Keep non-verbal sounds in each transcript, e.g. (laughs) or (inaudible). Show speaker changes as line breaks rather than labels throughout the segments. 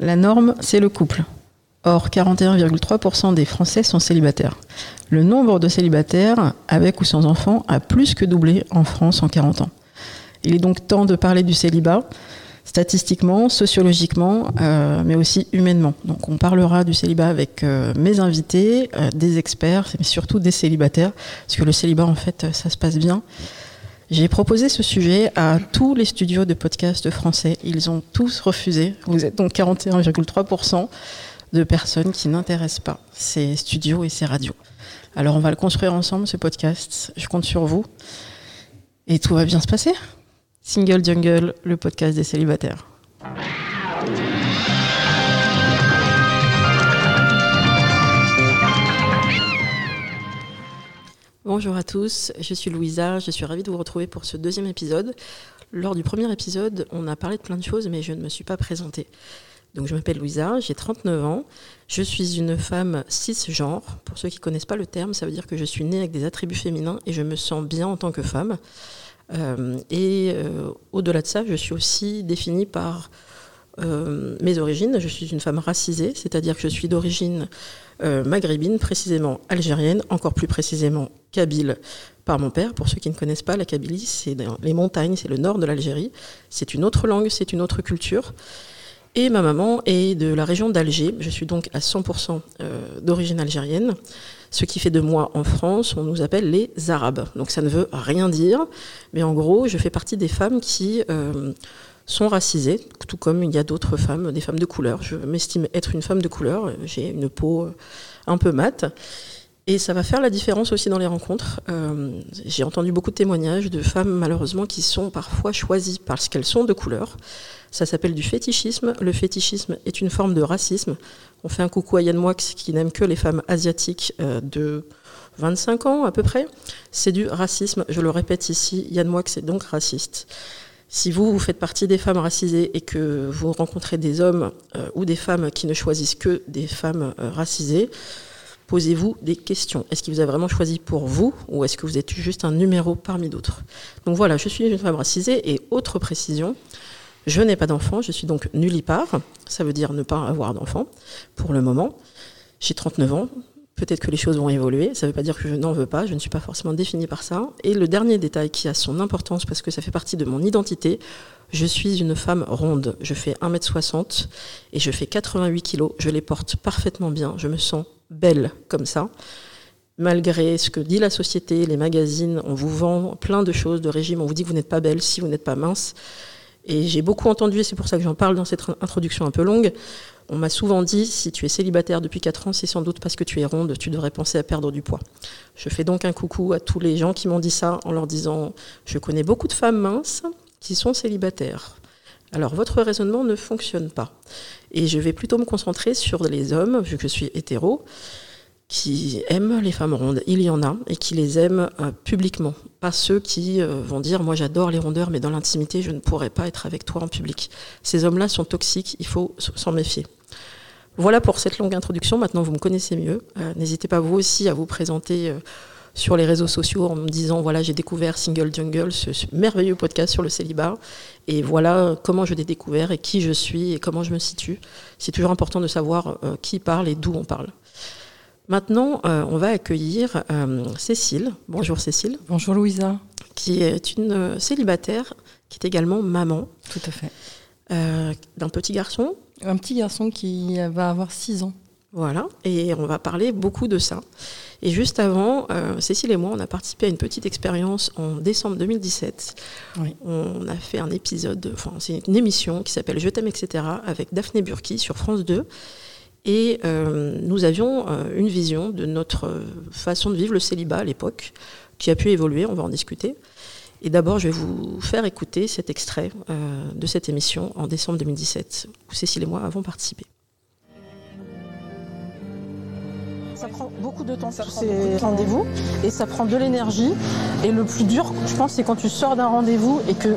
La norme, c'est le couple. Or, 41,3% des Français sont célibataires. Le nombre de célibataires, avec ou sans enfants, a plus que doublé en France en 40 ans. Il est donc temps de parler du célibat, statistiquement, sociologiquement, euh, mais aussi humainement. Donc on parlera du célibat avec euh, mes invités, euh, des experts, mais surtout des célibataires, parce que le célibat, en fait, ça se passe bien. J'ai proposé ce sujet à tous les studios de podcasts français. Ils ont tous refusé. Vous êtes donc 41,3% de personnes qui n'intéressent pas ces studios et ces radios. Alors on va le construire ensemble, ce podcast. Je compte sur vous. Et tout va bien se passer. Single Jungle, le podcast des célibataires. Bonjour à tous, je suis Louisa, je suis ravie de vous retrouver pour ce deuxième épisode. Lors du premier épisode, on a parlé de plein de choses, mais je ne me suis pas présentée. Donc je m'appelle Louisa, j'ai 39 ans, je suis une femme cisgenre. Pour ceux qui ne connaissent pas le terme, ça veut dire que je suis née avec des attributs féminins et je me sens bien en tant que femme. Euh, et euh, au-delà de ça, je suis aussi définie par euh, mes origines. Je suis une femme racisée, c'est-à-dire que je suis d'origine maghrébine, précisément algérienne, encore plus précisément kabyle par mon père. Pour ceux qui ne connaissent pas, la Kabylie, c'est les montagnes, c'est le nord de l'Algérie. C'est une autre langue, c'est une autre culture. Et ma maman est de la région d'Alger. Je suis donc à 100% euh, d'origine algérienne. Ce qui fait de moi en France, on nous appelle les Arabes. Donc ça ne veut rien dire. Mais en gros, je fais partie des femmes qui euh, sont racisées, tout comme il y a d'autres femmes, des femmes de couleur. Je m'estime être une femme de couleur. J'ai une peau euh, un peu mate. Et ça va faire la différence aussi dans les rencontres. Euh, j'ai entendu beaucoup de témoignages de femmes, malheureusement, qui sont parfois choisies parce qu'elles sont de couleur. Ça s'appelle du fétichisme. Le fétichisme est une forme de racisme. On fait un coucou à Yann Moix qui n'aime que les femmes asiatiques euh, de 25 ans à peu près. C'est du racisme. Je le répète ici, Yann Moix est donc raciste. Si vous, vous faites partie des femmes racisées et que vous rencontrez des hommes euh, ou des femmes qui ne choisissent que des femmes racisées, posez-vous des questions. Est-ce qu'il vous a vraiment choisi pour vous ou est-ce que vous êtes juste un numéro parmi d'autres? Donc voilà, je suis une femme racisée et autre précision, je n'ai pas d'enfant, je suis donc nullipare, ça veut dire ne pas avoir d'enfant pour le moment. J'ai 39 ans, peut-être que les choses vont évoluer, ça ne veut pas dire que je n'en veux pas, je ne suis pas forcément définie par ça. Et le dernier détail qui a son importance parce que ça fait partie de mon identité, je suis une femme ronde, je fais 1m60 et je fais 88 kg, je les porte parfaitement bien, je me sens belle comme ça. Malgré ce que dit la société, les magazines, on vous vend plein de choses, de régimes, on vous dit que vous n'êtes pas belle si vous n'êtes pas mince. Et j'ai beaucoup entendu, et c'est pour ça que j'en parle dans cette introduction un peu longue, on m'a souvent dit, si tu es célibataire depuis 4 ans, c'est sans doute parce que tu es ronde, tu devrais penser à perdre du poids. Je fais donc un coucou à tous les gens qui m'ont dit ça en leur disant, je connais beaucoup de femmes minces qui sont célibataires. Alors votre raisonnement ne fonctionne pas. Et je vais plutôt me concentrer sur les hommes, vu que je suis hétéro, qui aiment les femmes rondes. Il y en a, et qui les aiment euh, publiquement. Pas ceux qui euh, vont dire Moi j'adore les rondeurs, mais dans l'intimité, je ne pourrais pas être avec toi en public. Ces hommes-là sont toxiques, il faut s'en méfier. Voilà pour cette longue introduction. Maintenant, vous me connaissez mieux. Euh, n'hésitez pas vous aussi à vous présenter sur les réseaux sociaux en me disant voilà j'ai découvert Single Jungle, ce, merveilleux podcast sur le célibat, et voilà comment je l'ai découvert et qui je suis et comment je me situe. C'est toujours important de savoir qui parle et d'où on parle. Maintenant, euh, on va accueillir euh, Cécile. Bonjour Cécile.
Bonjour Louisa.
Qui est une célibataire, qui est également maman.
Tout à fait.
d'un petit garçon.
Un petit garçon qui va avoir 6 ans.
Voilà, et on va parler beaucoup de ça. Et juste avant, euh, Cécile et moi, on a participé à une petite expérience en décembre 2017. On a fait un épisode, enfin c'est une émission qui s'appelle Je t'aime, etc. avec Daphné Burki sur France 2. Et euh, nous avions euh, une vision de notre façon de vivre le célibat à l'époque, qui a pu évoluer, on va en discuter. Et d'abord, je vais vous faire écouter cet extrait de cette émission en décembre 2017, où Cécile et moi avons participé.
Ça prend beaucoup de temps, tous ces rendez-vous, et ça prend de l'énergie. Et le plus dur, je pense, c'est quand tu sors d'un rendez-vous et que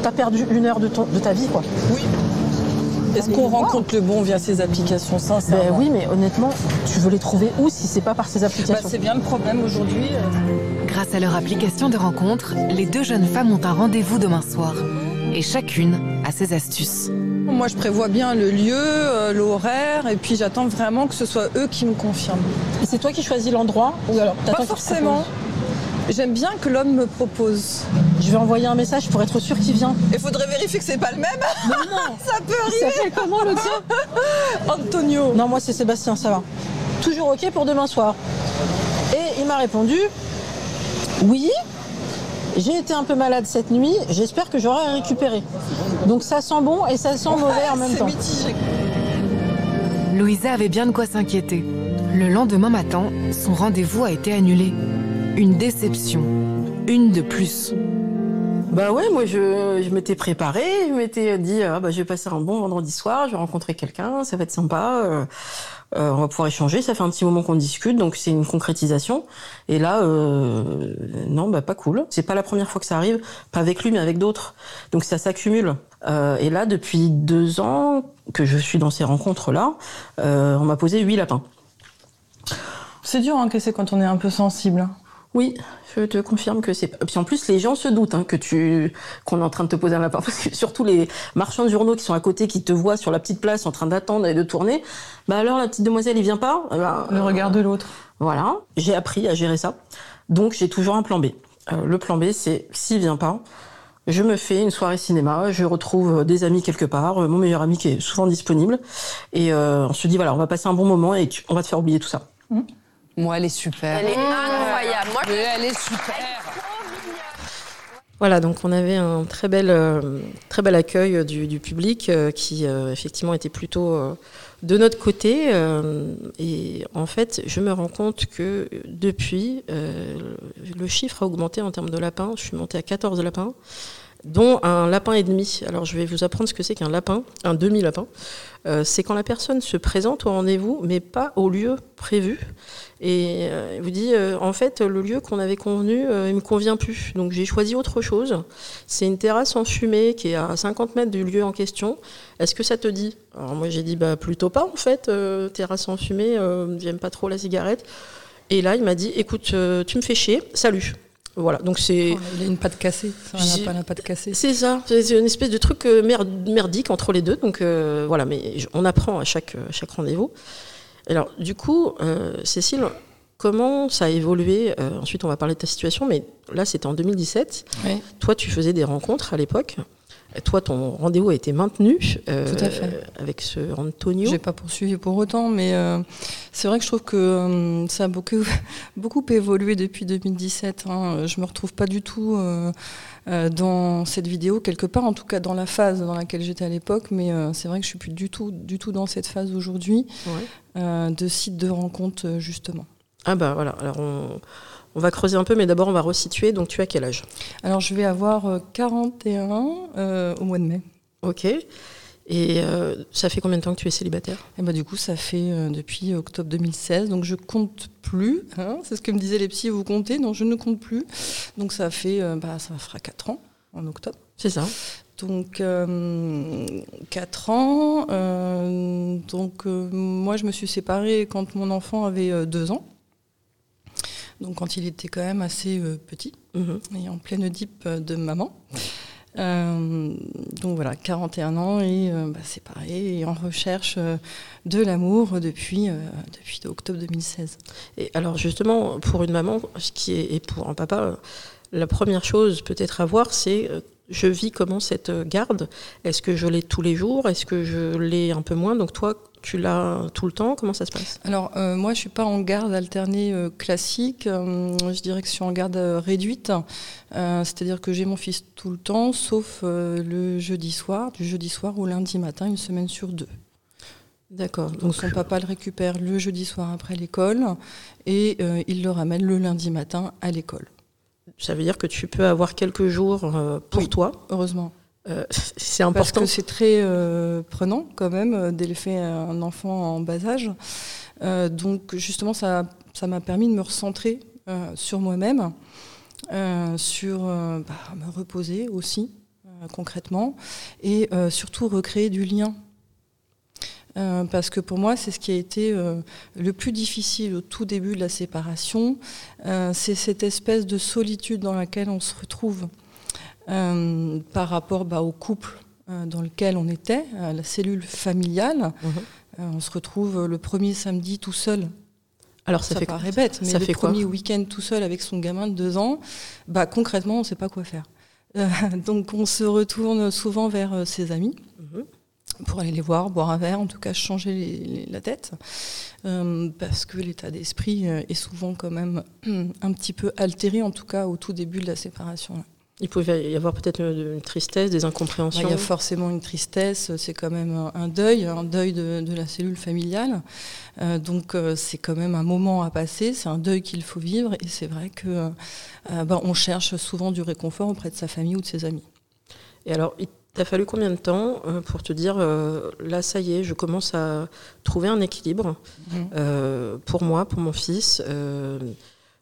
tu as perdu une heure de, de ta vie. Quoi.
Oui. Est-ce qu'on rencontre le bon via ces applications sincèrement
ben Oui, mais honnêtement, tu veux les trouver où si c'est pas par ces applications
bah, C'est bien le problème aujourd'hui.
Grâce à leur application de rencontre, les deux jeunes femmes ont un rendez-vous demain soir. et chacune a ses astuces.
Moi, je prévois bien le lieu, euh, l'horaire, et puis j'attends vraiment que ce soit eux qui me confirment.
Et c'est toi qui choisis l'endroit ou alors
Pas forcément. J'aime bien que l'homme me propose.
Je vais envoyer un message pour être sûr qu'il vient.
Il faudrait vérifier que c'est pas le même.
Non, non. (laughs)
Ça peut
Il
arriver.
comment le tien (laughs)
Antonio.
Non, moi c'est Sébastien, ça va. Toujours ok pour demain soir. Et il m'a répondu Oui, j'ai été un peu malade cette nuit, j'espère que j'aurai récupéré. Donc ça sent bon et ça sent mauvais en même
C'est
temps.
mitigé.
Louisa avait bien de quoi s'inquiéter. Le lendemain matin, son rendez-vous a été annulé. Une déception. Une de plus.
Bah ouais, moi je, je m'étais préparée, je m'étais dit ah bah je vais passer un bon vendredi soir, je vais rencontrer quelqu'un, ça va être sympa, euh, euh, on va pouvoir échanger, ça fait un petit moment qu'on discute, donc c'est une concrétisation. Et là, euh, non bah pas cool. C'est pas la première fois que ça arrive, pas avec lui mais avec d'autres, donc ça s'accumule. Euh, et là, depuis deux ans que je suis dans ces rencontres là, on m'a posé huit lapins.
C'est dur à encaisser quand on est un peu sensible.
Oui, je te confirme que c'est. Puis en plus, les gens se doutent hein, que tu qu'on est en train de te poser un lapin, (laughs) parce que surtout les marchands de journaux qui sont à côté, qui te voient sur la petite place en train d'attendre et de tourner. Bah alors la petite demoiselle, il vient pas. Eh ben,
Le regard de l'autre.
Voilà, j'ai appris à gérer ça. Donc j'ai toujours un plan B. Euh, le plan B, c'est s'il vient pas, je me fais une soirée cinéma, je retrouve des amis quelque part, euh, mon meilleur ami qui est souvent disponible, et euh, on se dit voilà, on va passer un bon moment et on va te faire oublier tout ça.
Moi, elle est super.
Elle est incroyable. Moi, je-
Elle est super.
Voilà, donc on avait un très bel, euh, très bel accueil du, du public euh, qui euh, effectivement était plutôt euh, de notre côté. euh, et en fait, je me rends compte que depuis, euh, le chiffre a augmenté en termes de lapins. Je suis montée à 14 lapins, dont un lapin et demi. Alors je vais vous apprendre ce que c'est qu'un lapin, un demi-lapin. Euh, c'est quand la personne se présente au rendez-vous, mais pas au lieu prévu. Et euh, vous dit, euh, en fait, le lieu qu'on avait convenu, il me convient plus. Donc j'ai choisi autre chose. C'est une terrasse en fumée qui est à 50 mètres du lieu en question. Est-ce que ça te dit? Alors moi j'ai dit, bah plutôt pas en fait. terrasse en fumée, j'aime pas trop la cigarette. Et là il m'a dit, écoute, tu me fais chier, salut. Voilà, donc c'est...
Il a une patte cassée. À la patte cassée.
C'est ça, c'est une espèce de truc euh, merd- merdique entre les deux. Donc euh, voilà, mais on apprend à chaque, à chaque rendez-vous. Alors du coup, euh, Cécile, comment ça a évolué Euh, Ensuite, on va parler de ta situation, mais là, c'était en 2017.
Oui.
Toi, tu faisais des rencontres à l'époque. Toi, ton rendez-vous a été maintenu euh,
Tout à fait.
avec ce Antonio.
J'ai pas poursuivi pour autant, mais euh, c'est vrai que je trouve que euh, ça a beaucoup, (laughs) beaucoup évolué depuis 2017. hein. Je me retrouve pas du tout dans cette vidéo, quelque part, en tout cas dans la phase dans laquelle j'étais à l'époque, mais c'est vrai que je suis plus du tout, du tout dans cette phase aujourd'hui
Ouais.
de site de rencontre, justement.
Ah bah voilà, alors on, on va creuser un peu, mais d'abord on va resituer. Donc tu as quel âge?
Alors je vais avoir euh, 41 euh, au mois de mai.
Ok. Et euh, ça fait combien de temps que tu es célibataire?
Et bah, du coup, ça fait euh, depuis octobre 2016, donc je compte plus. hein. c'est ce que me disaient les psys, vous comptez? Non, je ne compte plus. Donc ça fait, euh, bah, ça fera 4 ans en octobre.
C'est ça.
Donc euh, 4 ans. euh, donc euh, moi, je me suis séparée quand mon enfant avait 2 ans. Donc quand il était quand même assez euh, petit
Mhm.
et en pleine dip de maman. Euh, donc voilà, 41 ans et euh, bah, séparé et en recherche euh, de l'amour depuis, euh, depuis octobre 2016.
Et alors justement, pour une maman qui est, et pour un papa, euh, la première chose peut-être à voir, c'est euh, je vis comment cette garde? Est-ce que je l'ai tous les jours? Est-ce que je l'ai un peu moins? Donc toi, tu l'as tout le temps? Comment ça se passe?
Alors euh, moi je suis pas en garde alternée euh, classique, Euh, je dirais que je suis en garde réduite, c'est-à-dire que j'ai mon fils tout le temps sauf le jeudi soir, du jeudi soir au lundi matin, une semaine sur deux.
D'accord.
Donc
Donc
son papa le récupère le jeudi soir après l'école et il le ramène le lundi matin à l'école.
Ça veut dire que tu peux avoir quelques jours euh, pour
Oui.
toi.
Heureusement.
Euh, c'est
Parce
important.
que c'est très euh, prenant quand même d'élever un enfant en bas âge. Euh, donc justement, ça ça m'a permis de me recentrer sur moi-même, sur bah, me reposer aussi concrètement et surtout recréer du lien. Euh, parce que pour moi, c'est ce qui a été euh, le plus difficile au tout début de la séparation, Euh, c'est cette espèce de solitude dans laquelle on se retrouve. par rapport bah, au couple dans lequel on était, à la cellule familiale.
Mhm.
On se retrouve le premier samedi tout seul.
Alors ça,
Ça,
fait
paraît bête, mais
ça
le
fait quoi
premier week-end tout seul avec son gamin de deux ans, bah, concrètement, on ne sait pas quoi faire. Euh, (laughs) donc on se retourne souvent vers ses amis. Pour aller les voir, boire un verre, en tout cas changer les- les- la tête, Euh, parce que l'état d'esprit euh, est souvent quand même (clears throat) un petit peu altéré, en tout cas au tout début de la séparation.
Il pouvait y avoir peut-être une, tristesse, des
Bah,
incompréhensions.
Il y a forcément une tristesse, c'est quand même un, un deuil, un deuil de, de la cellule familiale. Euh, donc euh, c'est quand même un moment à passer, c'est un deuil qu'il faut vivre, et c'est vrai que euh, bah, on cherche souvent du réconfort auprès de sa famille ou de ses amis.
Et alors, il t'a fallu combien de temps euh, pour te dire, euh, là, ça y est, je commence à trouver un équilibre
Mhm.
euh, pour moi, pour mon fils. euh,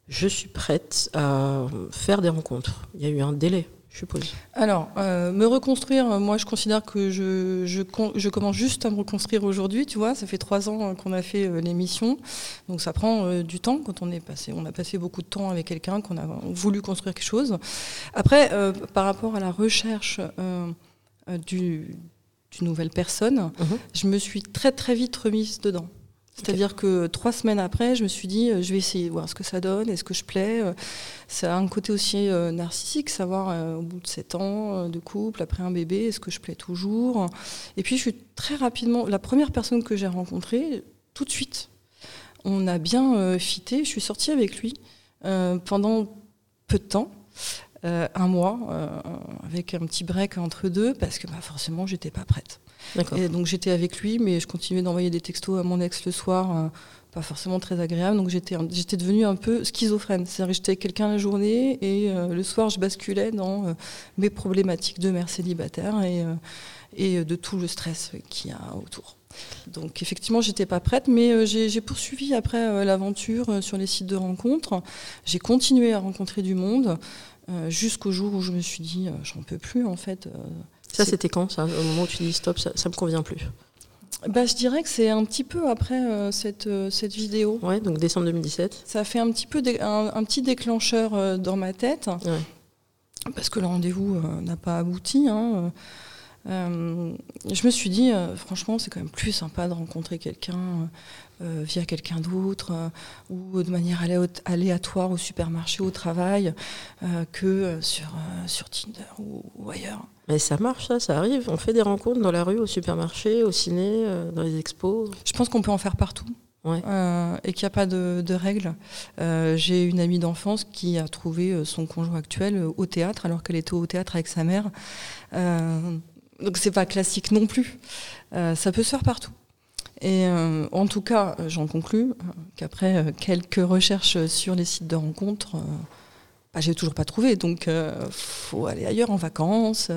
je suis prête à faire des rencontres. Il y a eu un délai, je suppose.
Alors, me reconstruire, moi je considère que je, je, je commence juste à me reconstruire aujourd'hui, tu vois, ça fait trois ans qu'on a fait l'émission, donc ça prend du temps quand on est passé, on a passé beaucoup de temps avec quelqu'un, qu'on a voulu construire quelque chose. Après, par rapport à la recherche du, d'une nouvelle personne,
Mhm.
je me suis très très vite remise dedans. C'est-à-dire que trois semaines après, je me suis dit, euh, je vais essayer de voir ce que ça donne, est-ce que je plais. euh, Ça a un côté aussi euh, narcissique, savoir euh, au bout de sept ans euh, de couple, après un bébé, est-ce que je plais toujours? Et puis je suis très rapidement, la première personne que j'ai rencontrée, tout de suite, on a bien euh, fité, je suis sortie avec lui euh, pendant peu de temps. Euh, un mois, euh, avec un petit break entre deux, parce que bah, forcément, j'étais pas prête. Et donc j'étais avec lui, mais je continuais d'envoyer des textos à mon ex le soir, euh, pas forcément très agréable. Donc j'étais, devenue un peu schizophrène. C'est-à-dire que j'étais avec quelqu'un la journée et le soir je basculais dans mes problématiques de mère célibataire et, et de tout le stress qu'il y a autour. Donc effectivement, j'étais pas prête, mais euh, j'ai, poursuivi après euh, l'aventure euh, sur les sites de rencontres. J'ai continué à rencontrer du monde jusqu'au jour où je me suis dit, euh, j'en peux plus en fait. euh,
Ça, c'était quand, ça Au moment où tu dis stop, ça, ça me convient plus?
bah, je dirais que c'est un petit peu après euh, cette, euh, cette vidéo.
Ouais, donc décembre 2017.
Ça a fait un petit peu un, un petit déclencheur euh, dans ma tête,
Ouais.
parce que le rendez-vous euh, n'a pas abouti. hein. Euh, je me suis dit, euh, franchement, c'est quand même plus sympa de rencontrer quelqu'un euh, via quelqu'un d'autre ou de manière aléa- aléatoire au supermarché, au travail, que sur, sur Tinder ou, ou ailleurs.
Mais ça marche, ça, ça arrive. On fait des rencontres dans la rue, au supermarché, au ciné, dans les expos.
Je pense qu'on peut en faire partout.
Ouais.
Euh, et qu'il n'y a pas de, de règles. Euh, J'ai une amie d'enfance qui a trouvé son conjoint actuel au théâtre alors qu'elle était au théâtre avec sa mère. Euh, donc c'est pas classique non plus. Euh, ça peut se faire partout. Et euh, en tout cas, euh, j'en conclus qu'après quelques recherches sur les sites de rencontres, bah, j'ai toujours pas trouvé. Donc faut aller ailleurs en vacances,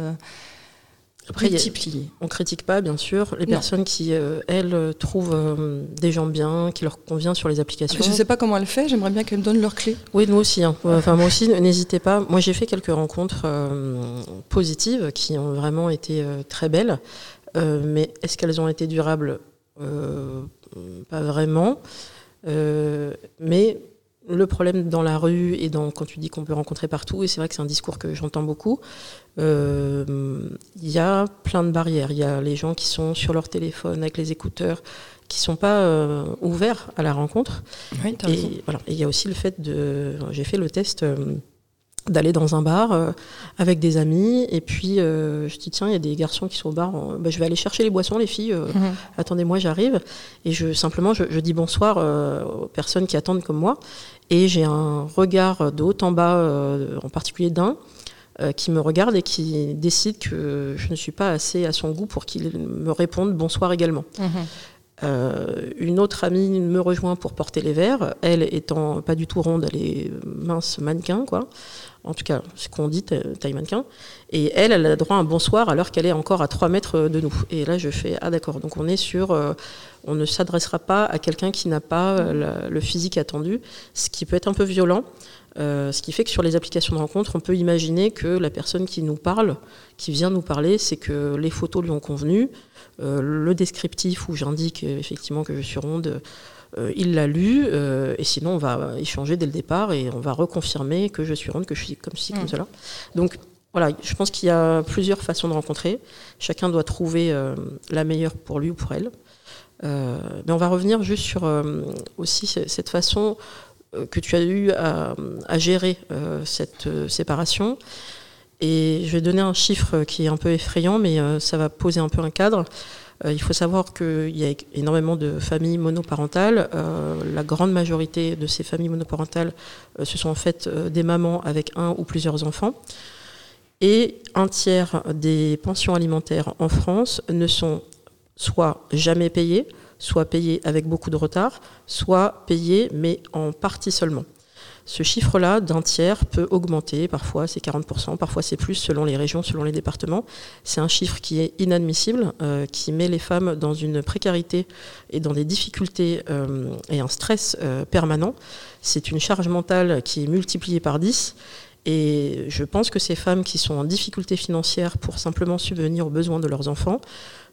Après, y a-
multiplier.
On critique pas, bien sûr, les
Non.
personnes qui, euh, elles, euh, trouvent euh, des gens bien, qui leur convient sur les applications.
Je sais pas comment elle fait. J'aimerais bien qu'elle me donne leurs clés.
Oui, nous aussi. hein. Enfin, moi aussi, n'hésitez pas. Moi, j'ai fait quelques rencontres euh, positives qui ont vraiment été très belles. Mais est-ce qu'elles ont été durables? Pas vraiment. Mais le problème dans la rue et dans, quand tu dis qu'on peut rencontrer partout, et c'est vrai que c'est un discours que j'entends beaucoup, euh, il y a plein de barrières. Il y a les gens qui sont sur leur téléphone avec les écouteurs, qui sont pas euh, ouverts à la rencontre.
Oui,
voilà. Et il y a aussi le fait de. J'ai fait le test euh, d'aller dans un bar euh, avec des amis et puis euh, je dis tiens il y a des garçons qui sont au bar bah, je vais aller chercher les boissons les filles euh,
Mhm.
attendez-moi j'arrive et je simplement je, je dis bonsoir aux personnes qui attendent comme moi et j'ai un regard de haut en bas en particulier d'un qui me regarde et qui décide que je ne suis pas assez à son goût pour qu'il me réponde bonsoir également
Mhm.
Euh, une autre amie me rejoint pour porter les verres. Elle étant pas du tout ronde, elle est mince mannequin, quoi. En tout cas, ce qu'on dit, ta- taille mannequin. Et elle, elle a droit à un bonsoir alors qu'elle est encore à 3 mètres de nous. Et là, je fais Ah, d'accord. Donc, on est sur. euh, on ne s'adressera pas à quelqu'un qui n'a pas euh, le physique attendu, ce qui peut être un peu violent. Euh, ce qui fait que sur les applications de rencontre, on peut imaginer que la personne qui nous parle, qui vient nous parler, c'est que les photos lui ont convenu, euh, le descriptif où j'indique euh, effectivement que je suis ronde, euh, il l'a lu, et sinon on va échanger dès le départ et on va reconfirmer que je suis ronde, que je suis comme ci, comme
Mm.
cela. Donc voilà, je pense qu'il y a plusieurs façons de rencontrer. Chacun doit trouver la meilleure pour lui ou pour elle. Mais on va revenir juste sur aussi cette façon que tu as eu à, gérer cette séparation. Et je vais donner un chiffre qui est un peu effrayant, mais ça va poser un peu un cadre. Euh, il faut savoir qu'il y a énormément de familles monoparentales. Euh, la grande majorité de ces familles monoparentales, euh, ce sont en fait des mamans avec un ou plusieurs enfants. Et un tiers des pensions alimentaires en France ne sont soit jamais payées, soit payées avec beaucoup de retard, soit payées mais en partie seulement. Ce chiffre-là d'un tiers peut augmenter, parfois c'est 40%, parfois c'est plus selon les régions, selon les départements. C'est un chiffre qui est inadmissible, euh, qui met les femmes dans une précarité et dans des difficultés euh, et un stress euh, permanent. C'est une charge mentale qui est multipliée par 10. Et je pense que ces femmes qui sont en difficulté financière pour simplement subvenir aux besoins de leurs enfants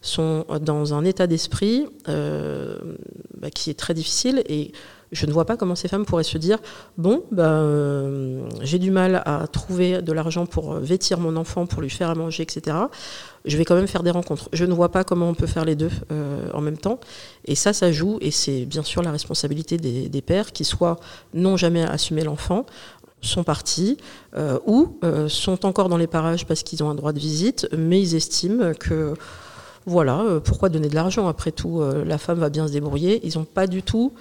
sont dans un état d'esprit bah, qui est très difficile et je ne vois pas comment ces femmes pourraient se dire bon, ben, euh, j'ai du mal à trouver de l'argent pour vêtir mon enfant, pour lui faire à manger, etc. Je vais quand même faire des rencontres. Je ne vois pas comment on peut faire les deux euh, en même temps. Et ça, ça joue, et c'est bien sûr la responsabilité des, pères qui soit n'ont jamais assumé l'enfant, sont partis euh, ou sont encore dans les parages parce qu'ils ont un droit de visite, mais ils estiment que voilà, euh, pourquoi donner de l'argent Après tout, euh, la femme va bien se débrouiller. Ils n'ont pas du tout.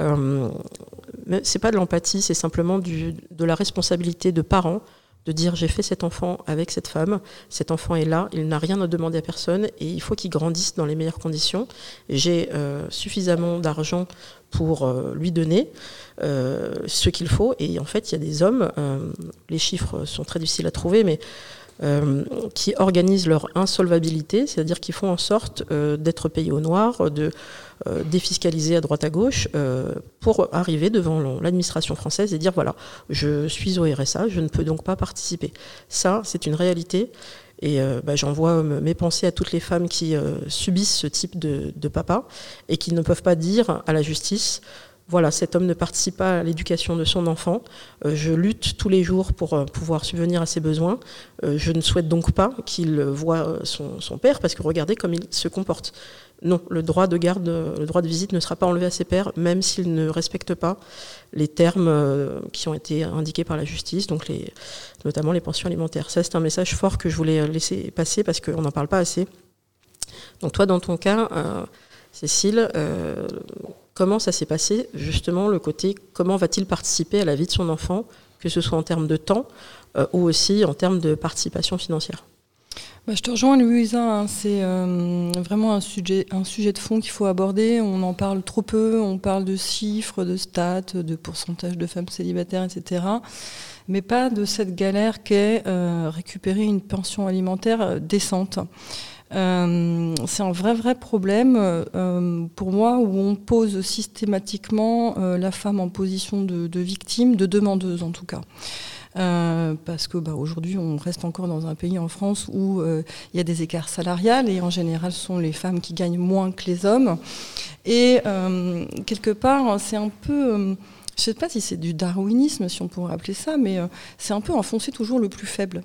Euh, c'est pas de l'empathie, c'est simplement de la responsabilité de parents de dire j'ai fait cet enfant avec cette femme, cet enfant est là, il n'a rien à demander à personne et il faut qu'il grandisse dans les meilleures conditions. J'ai suffisamment d'argent pour lui donner ce qu'il faut et en fait il y a des hommes, les chiffres sont très difficiles à trouver, mais euh, qui organisent leur insolvabilité, c'est-à-dire qu'ils font en sorte euh, d'être payés au noir, de euh, défiscaliser à droite à gauche, pour arriver devant l'administration française et dire voilà, je suis au RSA, je ne peux donc pas participer. Ça, c'est une réalité. Et bah, j'envoie mes pensées à toutes les femmes qui subissent ce type de, papa et qui ne peuvent pas dire à la justice voilà, cet homme ne participe pas à l'éducation de son enfant. Euh, je lutte tous les jours pour euh, pouvoir subvenir à ses besoins. Euh, je ne souhaite donc pas qu'il voie son, père, parce que regardez comme il se comporte. Non, le droit de garde, le droit de visite ne sera pas enlevé à ses pères, même s'il ne respecte pas les termes qui ont été indiqués par la justice, donc notamment les pensions alimentaires. Ça, c'est un message fort que je voulais laisser passer parce qu'on n'en parle pas assez. Donc toi, dans ton cas, Cécile, Comment ça s'est passé, justement, le côté comment va-t-il participer à la vie de son enfant, que ce soit en termes de temps euh, ou aussi en termes de participation financière?
Bah, je te rejoins, Louisa. Hein. c'est euh, vraiment un sujet, un sujet de fond qu'il faut aborder. On en parle trop peu. On parle de chiffres, de stats, de pourcentage de femmes célibataires, etc. Mais pas de cette galère qu'est euh, récupérer une pension alimentaire décente. Euh, c'est un vrai, vrai problème pour moi où on pose systématiquement la femme en position de, victime, de demandeuse en tout cas. Parce que bah, aujourd'hui, on reste encore dans un pays en France où il y a des écarts salariales et en général, ce sont les femmes qui gagnent moins que les hommes. Et quelque part, c'est un peu, je ne sais pas si c'est du darwinisme, si on pourrait appeler ça, mais c'est un peu enfoncer toujours le plus faible.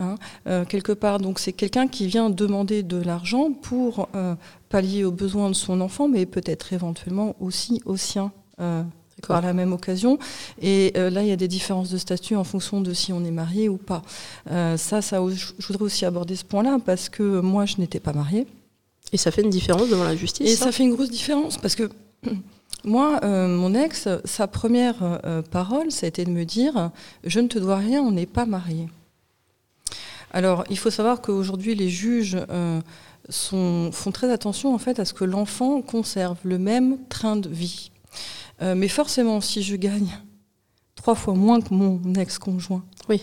Hein, euh, quelque part. Donc c'est quelqu'un qui vient demander de l'argent pour euh, pallier aux besoins de son enfant, mais peut-être éventuellement aussi aux siens. Euh, par la même occasion. Et là, il y a des différences de statut en fonction de si on est marié ou pas. ça, ça, je voudrais aussi aborder ce point-là parce que moi, je n'étais pas mariée.
Et ça fait une différence devant la justice
Et ça, fait une grosse différence parce que (clears throat) moi, mon ex, sa première parole, ça a été de me dire Je ne te dois rien, on n'est pas mariés. Alors, il faut savoir qu'aujourd'hui, les juges euh, font très attention en fait à ce que l'enfant conserve le même train de vie. Euh, mais forcément, si je gagne trois fois moins que mon ex-conjoint,
oui,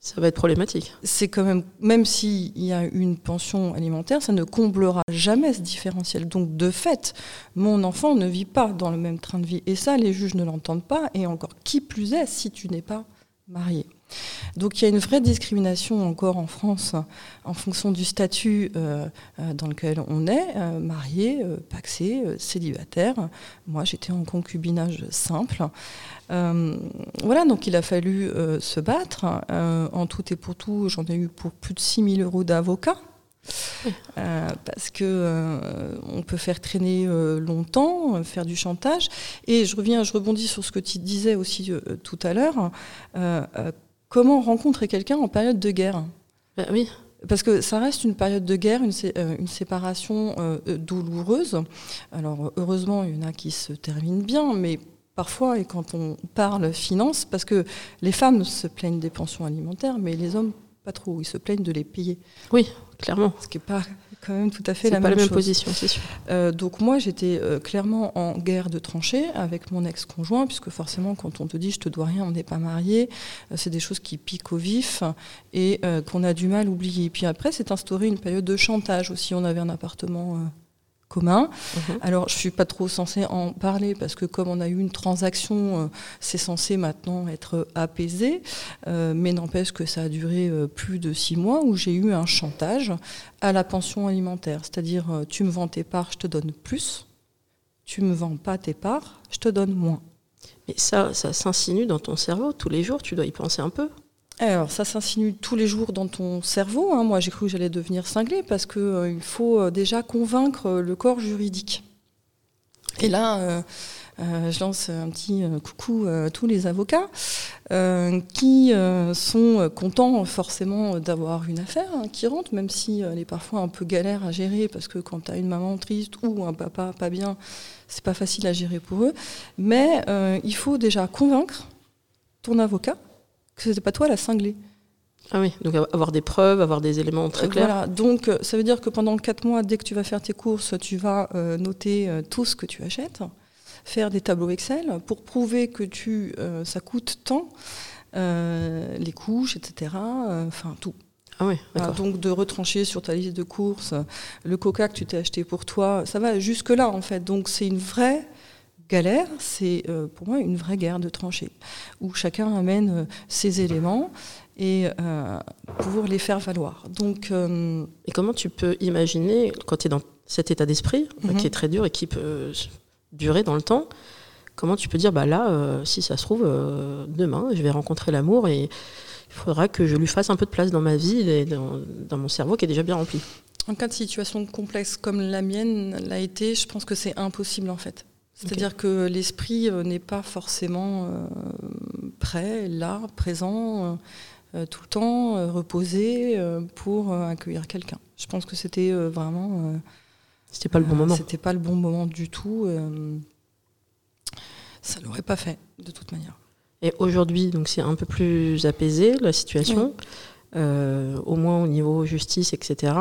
ça va être problématique.
C'est quand même, même s'il y a une pension alimentaire, ça ne comblera jamais ce différentiel. Donc, de fait, mon enfant ne vit pas dans le même train de vie. Et ça, les juges ne l'entendent pas. Et encore, qui plus est, si tu n'es pas marié. Donc il y a une vraie discrimination encore en France en fonction du statut euh, euh, dans lequel on est, euh, marié, paxé, célibataire. Moi j'étais en concubinage simple. voilà, donc il a fallu se battre. en tout et pour tout, j'en ai eu pour plus de 6 000 euros d'avocat. parce que on peut faire traîner longtemps, faire du chantage. Et je reviens, je rebondis sur ce que tu disais aussi tout à l'heure comment rencontrer quelqu'un en période de guerre?
Bah Oui.
Parce que ça reste une période de guerre, une, euh, séparation euh, douloureuse. Alors heureusement, il y en a qui se terminent bien, mais parfois, et quand on parle finance, parce que les femmes se plaignent des pensions alimentaires, mais les hommes, pas trop. Ils se plaignent de les payer.
Oui, clairement.
Ce qui n'est pas quand même tout à fait la
même,
pas
la même position, c'est sûr.
Euh, donc moi, j'étais euh, clairement en guerre de tranchées avec mon ex-conjoint, puisque forcément, quand on te dit je te dois rien, on n'est pas marié, euh, c'est des choses qui piquent au vif et qu'on a du mal à oublier. puis après, c'est instauré une période de chantage aussi. On avait un appartement commun. Mhm. Alors, je suis pas trop censée en parler parce que comme on a eu une transaction, euh, c'est censé maintenant être apaisé. Euh, mais n'empêche que ça a duré euh, plus de six mois où j'ai eu un chantage à la pension alimentaire. C'est-à-dire, tu me vends tes parts, je te donne plus. Tu me vends pas tes parts, je te donne moins.
Mais ça, ça s'insinue dans ton cerveau tous les jours. Tu dois y penser un peu.
Alors ça s'insinue tous les jours dans ton cerveau. Hein. Moi j'ai cru que j'allais devenir cinglé parce qu'il euh, faut euh, déjà convaincre le corps juridique. Et là, euh, je lance un petit coucou à tous les avocats qui sont contents forcément d'avoir une affaire hein, qui rentre, même si elle est parfois un peu galère à gérer parce que quand tu une maman triste ou un papa pas bien, c'est pas facile à gérer pour eux. Mais il faut déjà convaincre ton avocat que ce n'était pas toi la cinglée.
Ah oui, donc avoir des preuves, avoir des éléments très clairs. Voilà,
donc euh, ça veut dire que pendant quatre mois, dès que tu vas faire tes courses, tu vas euh, noter euh, tout ce que tu achètes, faire des tableaux Excel pour prouver que tu, ça coûte tant, les couches, etc. Enfin, tout.
Ah oui,
donc de retrancher sur ta liste de courses le coca que tu t'es acheté pour toi, ça va jusque-là en fait. Donc c'est une vraie galère, c'est euh, pour moi une vraie guerre de tranchées, où chacun amène euh, ses éléments et euh, pour les faire valoir. Donc,
et comment tu peux imaginer, quand tu es dans cet état d'esprit, qui est mhm. très dur et qui peut durer dans le temps, comment tu peux dire, bah là, si ça se trouve, demain, je vais rencontrer l'amour et il faudra que je lui fasse un peu de place dans ma vie et dans, dans mon cerveau qui est déjà bien rempli.
En cas de situation complexe comme la mienne l'a été, je pense que c'est impossible en fait. C'est-à-dire que l'esprit euh, n'est pas forcément euh, prêt, là, présent, euh, tout le temps, reposé pour accueillir quelqu'un. Je pense que c'était vraiment.
c'était pas le bon moment.
C'était pas le bon moment du tout. ça l'aurait pas fait, de toute manière.
Et aujourd'hui, donc c'est un peu plus apaisé la situation, au moins au niveau justice, etc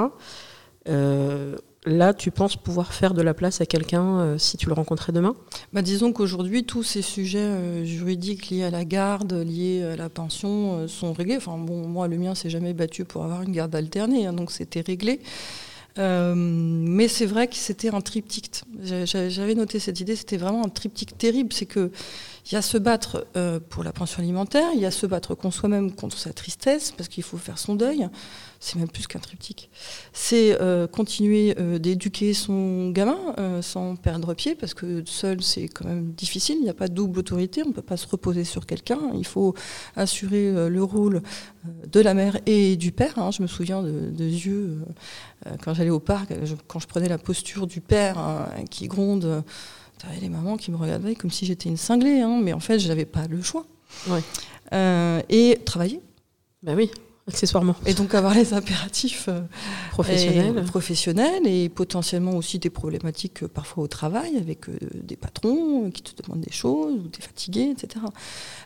là, tu penses pouvoir faire de la place à quelqu'un euh, si tu le rencontrais demain?
Bah, Disons qu'aujourd'hui, tous ces sujets euh, juridiques liés à la garde, liés à la pension, euh, sont réglés. Enfin, bon, moi, le mien s'est jamais battu pour avoir une garde alternée, hein, donc c'était réglé. mais c'est vrai que c'était un triptyque. J'avais noté cette idée, c'était vraiment un triptyque terrible. C'est que il y a se battre pour la pension alimentaire, il y a se battre contre soi-même contre sa tristesse, parce qu'il faut faire son deuil c'est même plus qu'un triptyque. C'est euh, continuer euh, d'éduquer son gamin euh, sans perdre pied, parce que seul, c'est quand même difficile. Il n'y a pas de double autorité, on ne peut pas se reposer sur quelqu'un. Il faut assurer le rôle de la mère et du père. Hein. Je me souviens de, yeux, quand j'allais au parc, quand je prenais la posture du père hein, qui gronde. T'avais les mamans qui me regardaient comme si j'étais une cinglée, hein. mais en fait, je n'avais pas le choix. et travailler.
Ben oui accessoirement.
Et donc avoir les impératifs euh,
professionnels.
Et, professionnels et potentiellement aussi des problématiques euh, parfois au travail avec euh, des patrons qui te demandent des choses ou tu es fatigué, etc.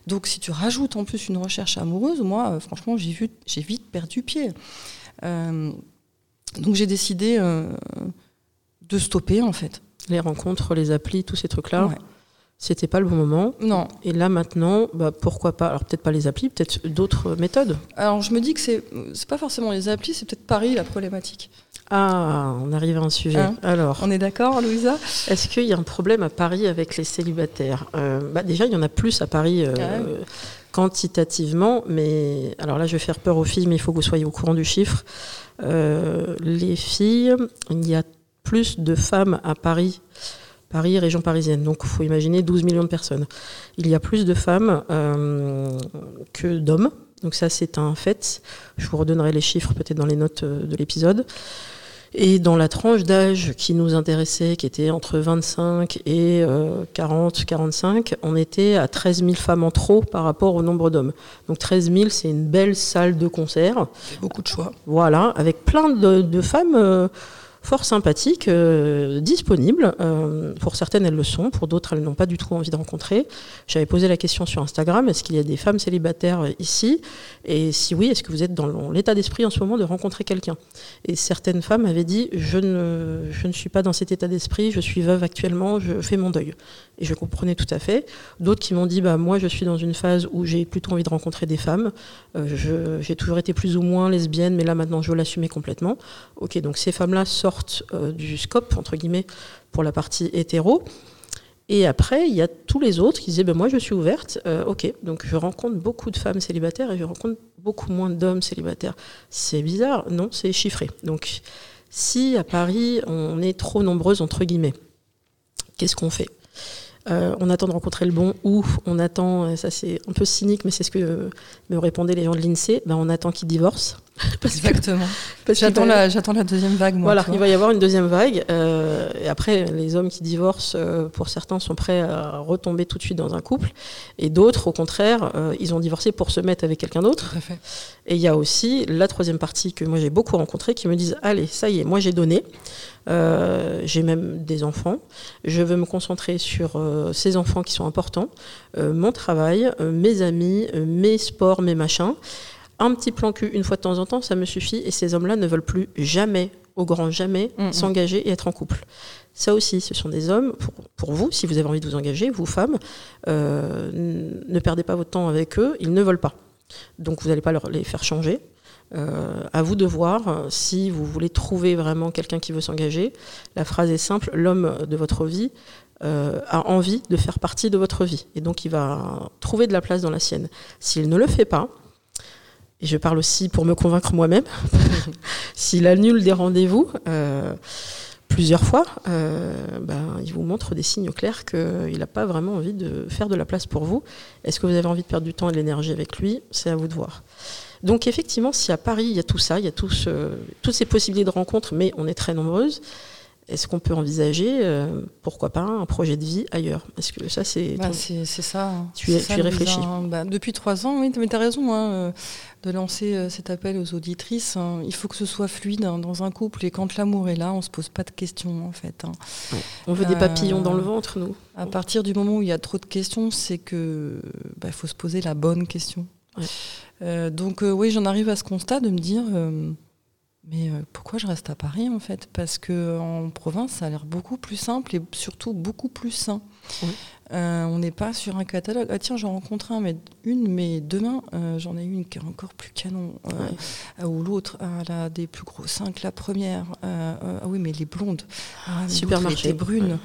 Donc si tu rajoutes en plus une recherche amoureuse, moi franchement j'ai, vu, j'ai vite perdu pied. donc j'ai décidé de stopper en fait.
Les rencontres, les applis, tous ces trucs-là c'était pas le bon moment.
Non.
Et là maintenant, bah, pourquoi pas Alors peut-être pas les applis, peut-être d'autres méthodes.
Alors je me dis que c'est c'est pas forcément les applis, c'est peut-être Paris la problématique.
Ah, on arrive à un sujet.
Hein
Alors,
On est d'accord, Louisa?
Est-ce qu'il y a un problème à Paris avec les célibataires? Euh, bah, Déjà, il y en a plus à Paris euh,
même.
quantitativement, mais alors là, je vais faire peur aux filles, mais il faut que vous soyez au courant du chiffre. Euh, les filles, il y a plus de femmes à Paris. Paris, région parisienne. Donc, il faut imaginer 12 millions de personnes. Il y a plus de femmes euh, que d'hommes. Donc, ça, c'est un fait. Je vous redonnerai les chiffres peut-être dans les notes euh, de l'épisode. Et dans la tranche d'âge qui nous intéressait, qui était entre 25 et euh, 40, 45, on était à 13 000 femmes en trop par rapport au nombre d'hommes. Donc 13 000, c'est une belle salle de concert.
Beaucoup de choix.
Voilà, avec plein de, de femmes euh, fort sympathiques, euh, disponibles. Euh, pour certaines, elles le sont, pour d'autres, elles n'ont pas du tout envie de rencontrer. J'avais posé la question sur Instagram, est-ce qu'il y a des femmes célibataires ici? Et si oui, est-ce que vous êtes dans l'état d'esprit en ce moment de rencontrer quelqu'un? Et certaines femmes avaient dit, je ne, je ne suis pas dans cet état d'esprit, je suis veuve actuellement, je fais mon deuil. Et je comprenais tout à fait. D'autres qui m'ont dit, bah, moi, je suis dans une phase où j'ai plutôt envie de rencontrer des femmes. Euh, j'ai toujours été plus ou moins lesbienne, mais là, maintenant, je veux l'assumer complètement. Ok, donc ces femmes-là sortent euh, du scope, entre guillemets, pour la partie hétéro. Et après, il y a tous les autres qui disaient, ben moi je suis ouverte, Euh, ok, donc je rencontre beaucoup de femmes célibataires et je rencontre beaucoup moins d'hommes célibataires. C'est bizarre, non, c'est chiffré. Donc si à Paris on est trop nombreuses, entre guillemets, qu'est-ce qu'on fait? Euh, on attend de rencontrer le bon ou on attend, euh, ça c'est un peu cynique, mais c'est ce que euh, me répondaient les gens de l'INSEE, ben on attend qu'ils divorcent. Parce
Exactement. (laughs) J'attends la, deuxième vague, moi.
voilà, il va y avoir une deuxième vague. euh, et après, les hommes qui divorcent, euh, pour certains, sont prêts à retomber tout de suite dans un couple. Et d'autres, au contraire, euh, ils ont divorcé pour se mettre avec quelqu'un d'autre. Et il y a aussi la troisième partie que moi j'ai beaucoup rencontrée qui me disent Allez, ça y est, moi j'ai donné. J'ai même des enfants. Je veux me concentrer sur ces enfants qui sont importants, mon travail, mes amis, mes sports, mes machins. Un petit plan cul une fois de temps en temps, ça me suffit. Et ces hommes-là ne veulent plus jamais, au grand jamais,
Mhm.
s'engager et être en couple. Ça aussi, ce sont des hommes, pour, pour vous, si vous avez envie de vous engager, vous femmes, euh, ne perdez pas votre temps avec eux, ils ne veulent pas. Donc vous n'allez pas leur, les faire changer. Euh, à vous de voir euh, si vous voulez trouver vraiment quelqu'un qui veut s'engager. La phrase est simple, l'homme de votre vie euh, a envie de faire partie de votre vie. Et donc il va trouver de la place dans la sienne. S'il ne le fait pas, et je parle aussi pour me convaincre moi-même, (laughs) s'il annule des rendez-vous euh, plusieurs fois, euh, ben, il vous montre des signes clairs qu'il n'a pas vraiment envie de faire de la place pour vous. Est-ce que vous avez envie de perdre du temps et de l'énergie avec lui? C'est à vous de voir. Donc effectivement, si à Paris, il y a tout ça, il y a tout ce- toutes ces possibilités de rencontres, mais on est très nombreuses, est-ce qu'on peut envisager, euh, pourquoi pas, un projet de vie ailleurs? Est-ce que ça, c'est...
Bah, c'est ça. hein.
Tu
ça,
tu y
Louisa,
réfléchis.
hein. Bah, depuis trois ans, oui, mais tu as raison hein, euh, de lancer euh, cet appel aux auditrices. hein. Il faut que ce soit fluide dans un couple. Et quand l'amour est là, on se pose pas de questions, en fait.
on veut des papillons dans le ventre, nous.
À partir du moment où il y a trop de questions, c'est que bah, faut se poser la bonne question.
Ouais.
Euh, donc oui, j'en arrive à ce constat de me dire, mais euh, pourquoi je reste à Paris en fait? Parce que en province, ça a l'air beaucoup plus simple et surtout beaucoup plus sain.
Oui.
Euh, on n'est pas sur un catalogue. Ah tiens, j'en rencontre un, mais une, mais demain, euh, j'en ai une qui est encore plus canon. Euh, ah, Ou l'autre, ah, elle a des plus gros seins que la première. Ah oui, mais les blondes. Ah,
Supermarché.
Elle était brune.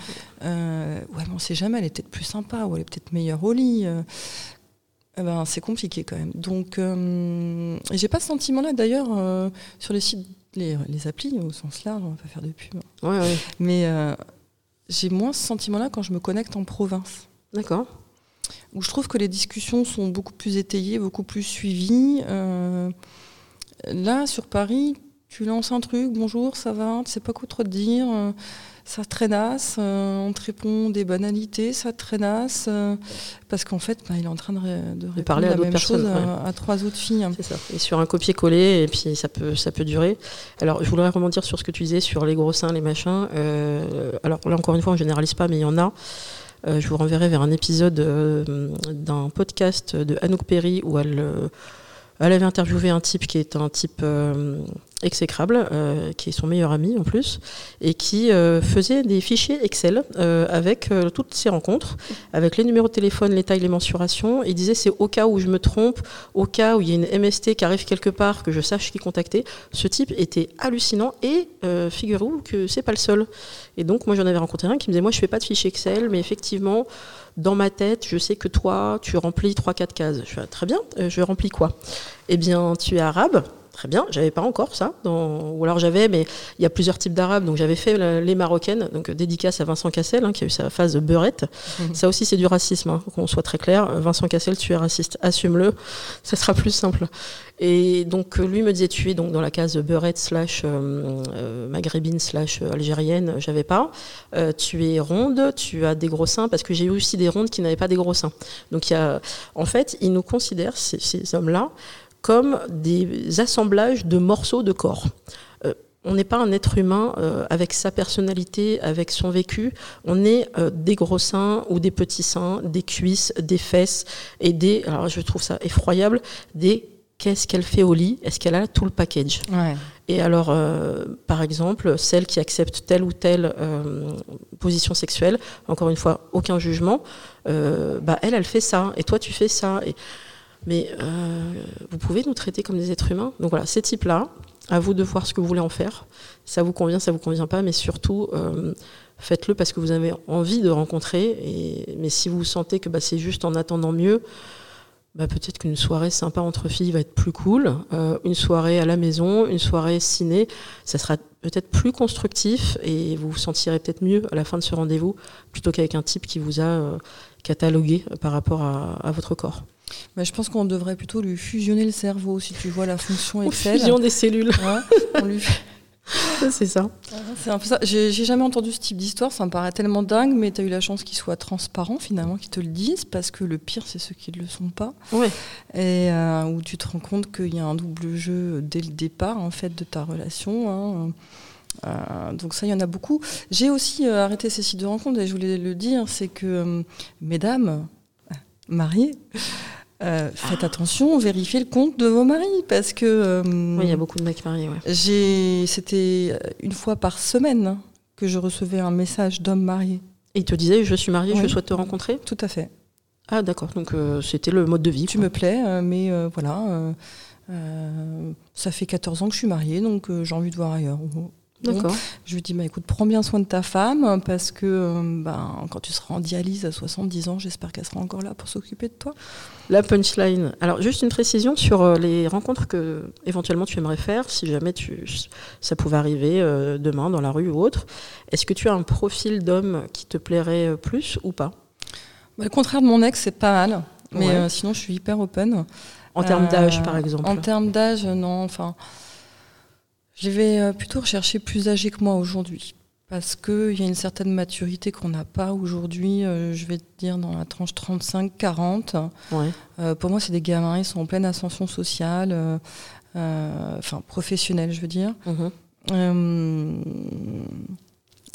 Ouais.
Ouais, mais on sait jamais, elle est peut-être plus sympa ou elle est peut-être meilleure au lit. Eh ben, c'est compliqué quand même. Donc, euh, j'ai pas ce sentiment-là d'ailleurs euh, sur les sites, les, les applis au sens large, on va pas faire de pub.
Ouais, ouais.
Mais euh, j'ai moins ce sentiment-là quand je me connecte en province,
D'accord.
où je trouve que les discussions sont beaucoup plus étayées, beaucoup plus suivies. Là, sur Paris, tu lances un truc, bonjour, ça va, tu sais pas quoi trop te dire. Ça traînasse, euh, on te répond des banalités, ça traînasse, euh, parce qu'en fait, bah, il est en train de, ré- de répondre
parler à
la
d'autres
même
personnes,
chose à, à trois autres filles.
C'est ça. Et sur un copier-coller, et puis ça peut, ça peut durer. Alors, je voudrais rebondir sur ce que tu disais sur les gros seins, les machins. Euh, alors là, encore une fois, on généralise pas, mais il y en a. Euh, je vous renverrai vers un épisode euh, d'un podcast de Anouk Perry où elle, elle avait interviewé un type qui est un type exécrable, euh, qui est son meilleur ami en plus, et qui euh, faisait des fichiers Excel euh, avec euh, toutes ses rencontres, avec les numéros de téléphone, les tailles, les mensurations. Il disait c'est au cas où je me trompe, au cas où il y a une MST qui arrive quelque part, que je sache qui contacter. Ce type était hallucinant et euh, figurez-vous que c'est pas le seul. Et donc moi j'en avais rencontré un qui me disait moi je fais pas de fichiers Excel, mais effectivement dans ma tête je sais que toi tu remplis 3-4 cases. Je fais ah, très bien, euh, je remplis quoi? Eh bien tu es arabe. Très bien, j'avais pas encore ça, dans... ou alors j'avais, mais il y a plusieurs types d'arabes, donc j'avais fait la- les marocaines, donc dédicace à Vincent Cassel, hein, qui a eu sa phase de beurette. (laughs) Ça aussi c'est du racisme, hein, qu'on soit très clair. Vincent Cassel, tu es raciste, assume-le, ça sera plus simple. Et donc lui me disait tu es donc dans la case beurette slash euh, euh, maghrébine slash euh, algérienne, j'avais pas. Euh, tu es ronde, tu as des gros seins, parce que j'ai eu aussi des rondes qui n'avaient pas des gros seins. Donc il y a, en fait, ils nous considèrent ces, ces hommes-là comme des assemblages de morceaux de corps. Euh, on n'est pas un être humain euh, avec sa personnalité, avec son vécu. On est euh, des gros seins ou des petits seins, des cuisses, des fesses et des. Alors je trouve ça effroyable. Des qu'est-ce qu'elle fait au lit Est-ce qu'elle a tout le package?
Ouais.
et alors, euh, par exemple, celle qui accepte telle ou telle euh, position sexuelle, encore une fois, aucun jugement, euh, bah, elle, elle fait ça, et toi, tu fais ça. Et, mais euh, vous pouvez nous traiter comme des êtres humains. Donc voilà, ces types-là, à vous de voir ce que vous voulez en faire. Ça vous convient, ça vous convient pas, mais surtout, euh, faites-le parce que vous avez envie de rencontrer. Et, mais si vous sentez que bah, c'est juste en attendant mieux, bah, peut-être qu'une soirée sympa entre filles va être plus cool. Euh, une soirée à la maison, une soirée ciné, ça sera peut-être plus constructif et vous vous sentirez peut-être mieux à la fin de ce rendez-vous plutôt qu'avec un type qui vous a catalogué par rapport à votre corps.
Bah, je pense qu'on devrait plutôt lui fusionner le cerveau, si tu vois la fonction Excel.
fusion des cellules,
Ouais, lui-
c'est ça.
C'est un peu ça. J'ai jamais entendu ce type d'histoire, ça me paraît tellement dingue, mais tu as eu la chance qu'il soit transparent finalement, qu'il te le dise, parce que le pire, c'est ceux qui ne le sont pas.
Ouais.
Et euh, où tu te rends compte qu'il y a un double jeu dès le départ en fait de ta relation. hein. Euh, donc ça, il y en a beaucoup. J'ai aussi euh, arrêté ces sites de rencontres et je voulais le dire, c'est que mesdames mariées, euh, faites attention, vérifiez le compte de vos maris parce que euh,
Oui, il y a beaucoup de mecs mariés. Ouais.
c'était une fois par semaine hein, que je recevais un message d'homme marié.
Et il te disait, je suis mariée, je souhaite te rencontrer.
Tout à fait.
Ah d'accord, donc euh, c'était le mode de vie.
Tu
quoi.
me plais, euh, mais euh, voilà, euh, euh, ça fait 14 ans que je suis mariée, donc euh, j'ai envie de voir ailleurs.
D'accord.
Je lui dis, bah, écoute, prends bien soin de ta femme, parce que euh, ben, quand tu seras en dialyse à 70 ans, j'espère qu'elle sera encore là pour s'occuper de toi.
La punchline. Alors, juste une précision sur euh, les rencontres que éventuellement tu aimerais faire, si jamais tu, ça pouvait arriver euh, demain dans la rue ou autre. Est-ce que tu as un profil d'homme qui te plairait euh, plus ou pas?
Bah, le contraire de mon ex, c'est pas mal, mais
Ouais.
euh, sinon je suis hyper open.
En termes
Euh,
d'âge, par exemple
En termes d'âge, non. Enfin, je vais euh, plutôt rechercher plus âgé que moi aujourd'hui. Parce qu'il y a une certaine maturité qu'on n'a pas aujourd'hui, euh, je vais te dire dans la tranche 35-40.
Ouais.
Euh, pour moi, c'est des gamins, ils sont en pleine ascension sociale, euh, enfin professionnelle, je veux dire.
Mhm.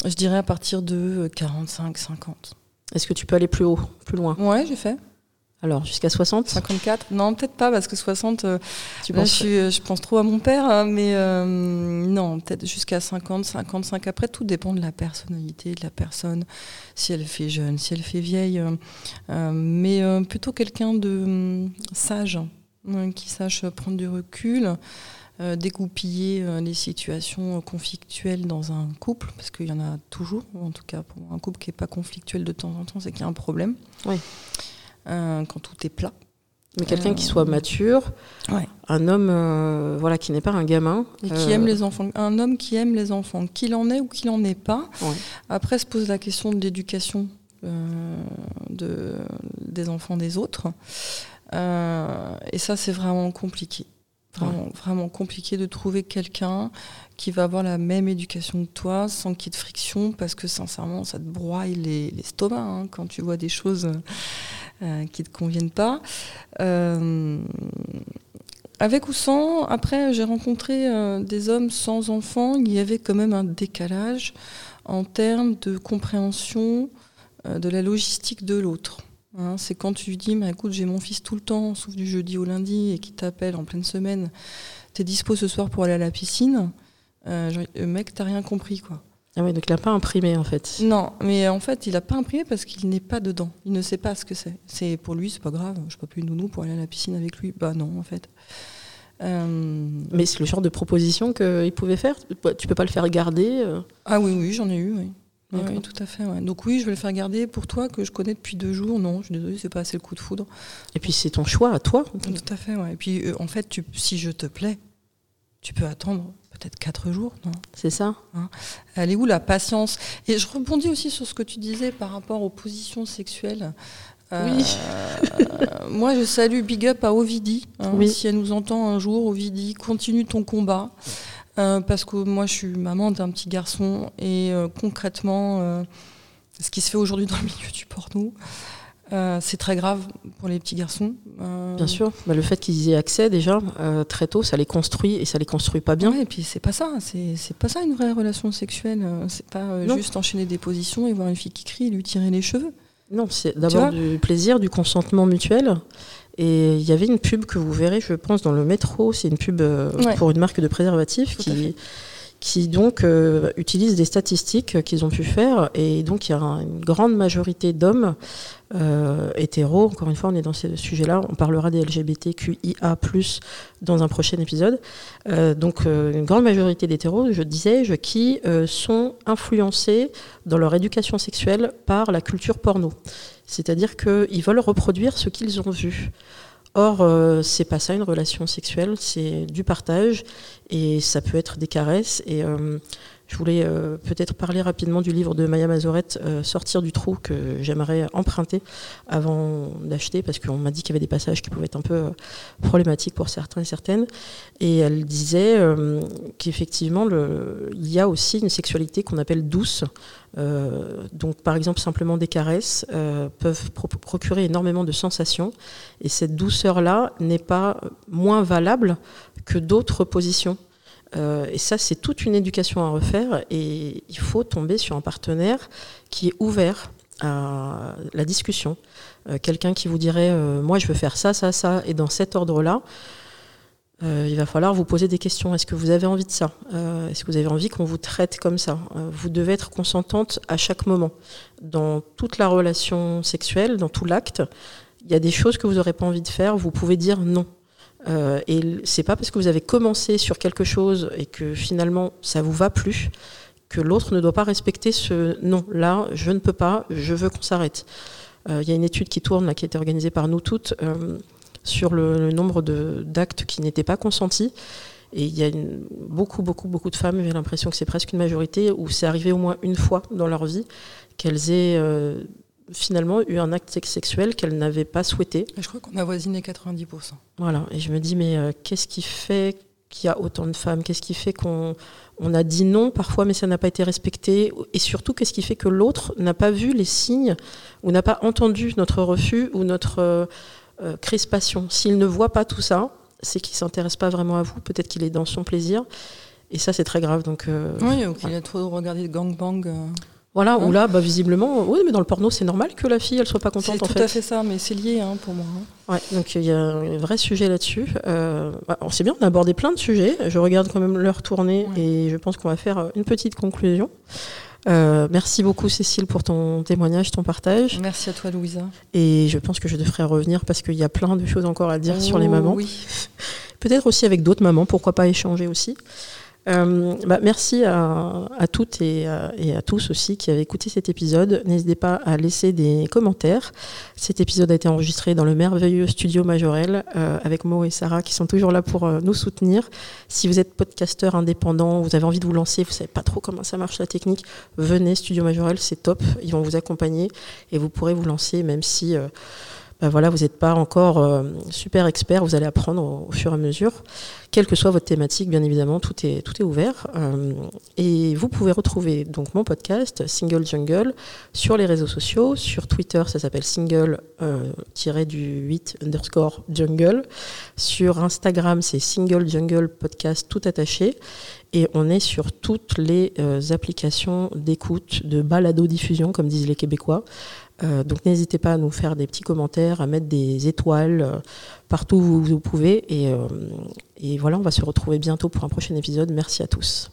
Je dirais à partir de 45-50.
Est-ce que tu peux aller plus haut, plus loin?
Ouais, j'ai fait.
Alors, jusqu'à 60
54 Non, peut-être pas, parce que 60, euh,
Tu
Là,
penses
je, suis- euh, je pense trop à mon père, hein, mais euh, non, peut-être jusqu'à 50, 55. Après, tout dépend de la personnalité de la personne, si elle fait jeune, si elle fait vieille. euh, mais euh, plutôt quelqu'un de hum, sage, hein, qui sache prendre du recul, euh, dégoupiller euh, les situations euh, conflictuelles dans un couple, parce qu'il y en a toujours, en tout cas pour un couple qui n'est pas conflictuel de temps en temps, c'est qu'il y a un problème.
Oui.
Euh, quand tout est plat.
Mais quelqu'un qui
Euh,
soit mature,
Ouais.
un homme euh, voilà, qui n'est pas un gamin.
Et qui aime les enfants. Un homme qui aime les enfants, qu'il en ait ou qu'il en ait pas.
Ouais.
Après se pose la question de l'éducation de, des enfants des autres. Euh, et ça, c'est vraiment compliqué. Vraiment, vraiment compliqué de trouver quelqu'un qui va avoir la même éducation que toi sans qu'il y ait de friction parce que sincèrement, ça te broie les- l'estomac hein, quand tu vois des choses qui ne te conviennent pas. Euh, avec ou sans, après, j'ai rencontré euh, des hommes sans enfants. Il y avait quand même un décalage en termes de compréhension euh, de la logistique de l'autre. Hein, c'est quand tu lui dis, mais écoute, j'ai mon fils tout le temps, sauf du jeudi au lundi, et qui t'appelle en pleine semaine. t'es dispo ce soir pour aller à la piscine euh, euh, Mec, t'as rien compris, quoi.
Ah ouais, donc il n'a pas imprimé en fait.
Non, mais en fait, il a pas imprimé parce qu'il n'est pas dedans. Il ne sait pas ce que c'est. C'est pour lui, c'est pas grave. Je peux plus nounou pour aller à la piscine avec lui. Bah non, en fait. Euh,
Mais c'est le genre de proposition qu'il pouvait faire. Tu peux pas le faire garder. euh.
Ah oui, oui, j'en ai eu, oui. Oui,
D'accord.
oui, tout à fait. ouais. Donc oui, je vais le faire garder pour toi que je connais depuis deux jours. Non, je suis désolée, c'est pas assez le coup de foudre.
Et puis c'est ton choix à toi.
Tout à fait, ouais. Et puis euh, en fait, tu, si je te plais, tu peux attendre peut-être quatre jours, non
C'est ça.
Elle est où la patience? Et je rebondis aussi sur ce que tu disais par rapport aux positions sexuelles.
Oui.
euh, (laughs) moi, je salue Big Up à Ovidie. hein.
Oui.
Si elle nous entend un jour, Ovidie, continue ton combat. Euh, parce que moi, je suis maman d'un petit garçon. Et euh, concrètement, ce qui se fait aujourd'hui dans le milieu du porno, euh, c'est très grave pour les petits garçons. Euh,
Bien sûr. Bah, le fait qu'ils y aient accès déjà euh, très tôt, ça les construit et ça les construit pas bien.
Ouais, et puis c'est pas ça, c'est pas ça une vraie relation sexuelle. C'est pas juste enchaîner des positions et voir une fille qui crie et lui tirer les cheveux.
Non, c'est d'abord du plaisir, du consentement mutuel. Et il y avait une pub que vous verrez, je pense, dans le métro. C'est une pub
Ouais.
pour une marque de
Tout à
qui, qui donc euh, utilise des statistiques qu'ils ont pu faire. Et donc, il y a un- une grande majorité d'hommes euh, hétéros. Encore une fois, on est dans ce sujet-là. On parlera des LGBTQIA+, dans un prochain épisode. Euh, donc, une grande majorité d'hétéros, je disais, je, qui sont influencés dans leur éducation sexuelle par la culture porno. C'est-à-dire qu'ils veulent reproduire ce qu'ils ont vu. Or, euh, c'est pas ça une relation sexuelle, c'est du partage et ça peut être des caresses. Et euh, je voulais euh, peut-être parler rapidement du livre de Maya Mazorette, euh, Sortir du trou, que j'aimerais emprunter avant d'acheter parce qu'on m'a dit qu'il y avait des passages qui pouvaient être un peu euh, problématiques pour certains et certaines. Et elle disait qu'effectivement, il y a aussi une sexualité qu'on appelle douce. Donc, par exemple, simplement des caresses peuvent pro- procurer énormément de sensations. Et cette douceur-là n'est pas moins valable que d'autres positions. Euh, et ça, c'est toute une éducation à refaire. Et il faut tomber sur un partenaire qui est ouvert à la discussion. Euh, Quelqu'un qui vous dirait, euh, moi, je veux faire ça, ça, ça, et dans cet ordre-là. Il va falloir vous poser des questions. Est-ce que vous avez envie de ça? Est-ce que vous avez envie qu'on vous traite comme ça? Vous devez être consentante à chaque moment. Dans toute la relation sexuelle, dans tout l'acte, il y a des choses que vous n'aurez pas envie de faire, vous pouvez dire non. Euh, et c'est pas parce que vous avez commencé sur quelque chose et que finalement ça vous va plus que l'autre ne doit pas respecter ce non. Là, je ne peux pas, je veux qu'on s'arrête. Euh, Il y a une étude qui tourne là, qui a été organisée par nous toutes euh, sur le, nombre d'actes qui n'étaient pas consentis. Et il y a beaucoup, beaucoup, beaucoup de femmes, j'ai l'impression que c'est presque une majorité, où c'est arrivé au moins une fois dans leur vie qu'elles aient euh, finalement eu un acte sex- sexuel qu'elles n'avaient pas souhaité.
Je crois qu'on avoisine les 90%.
Voilà, et je me dis, mais euh, qu'est-ce qui fait qu'il y a autant de femmes? Qu'est-ce qui fait qu'on on a dit non parfois, mais ça n'a pas été respecté? Et surtout, qu'est-ce qui fait que l'autre n'a pas vu les signes ou n'a pas entendu notre refus ou notre euh, euh, crispation? S'il ne voit pas tout ça, c'est qu'il ne s'intéresse pas vraiment à vous. Peut-être qu'il est dans son plaisir. Et ça, c'est très grave. Donc, euh,
Oui, ou qu'il a trop regardé de gangbang. euh.
Voilà,
Hein
ou là, bah, visiblement, oui, mais dans le porno, c'est normal que la fille, elle soit pas
C'est
contente, en
tout
fait.
à fait ça, mais c'est lié hein, pour moi. hein.
Ouais, donc il y a un vrai sujet là-dessus. Euh, bah, on sait bien, on a abordé plein de sujets. Je regarde quand même l'heure
Ouais.
et je pense qu'on va faire euh, une petite conclusion. Euh, merci beaucoup Cécile pour ton témoignage, ton partage.
Merci à toi, Louisa.
Et je pense que je devrais revenir parce qu'il y a plein de choses encore à dire sur les
Oh,
mamans.
Oui. (laughs)
Peut-être aussi avec d'autres mamans, pourquoi pas échanger aussi. Euh, bah, merci à, toutes et à, et à tous aussi qui avaient écouté cet épisode. N'hésitez pas à laisser des commentaires. Cet épisode a été enregistré dans le merveilleux studio Majorel euh, avec Mo et Sarah qui sont toujours là pour euh, nous soutenir. Si vous êtes podcasteur indépendant, vous avez envie de vous lancer, vous savez pas trop comment ça marche la technique, venez Studio Majorel, c'est top. Ils vont vous accompagner et vous pourrez vous lancer même si euh, bah voilà, vous n'êtes pas encore euh, super expert, vous allez apprendre au, fur et à mesure. Quelle que soit votre thématique, bien évidemment, tout est, ouvert. Euh, et vous pouvez retrouver donc mon podcast, Single Jungle, sur les réseaux sociaux. Sur Twitter, ça s'appelle single-du 8 underscore jungle. Sur Instagram, c'est Single Jungle Podcast tout attaché. Et on est sur toutes les euh, applications d'écoute, de balado-diffusion, comme disent les Québécois. Euh, donc n'hésitez pas à nous faire des petits commentaires, à mettre des étoiles euh, partout où vous, pouvez. Et, et voilà, on va se retrouver bientôt pour un prochain épisode. Merci à tous.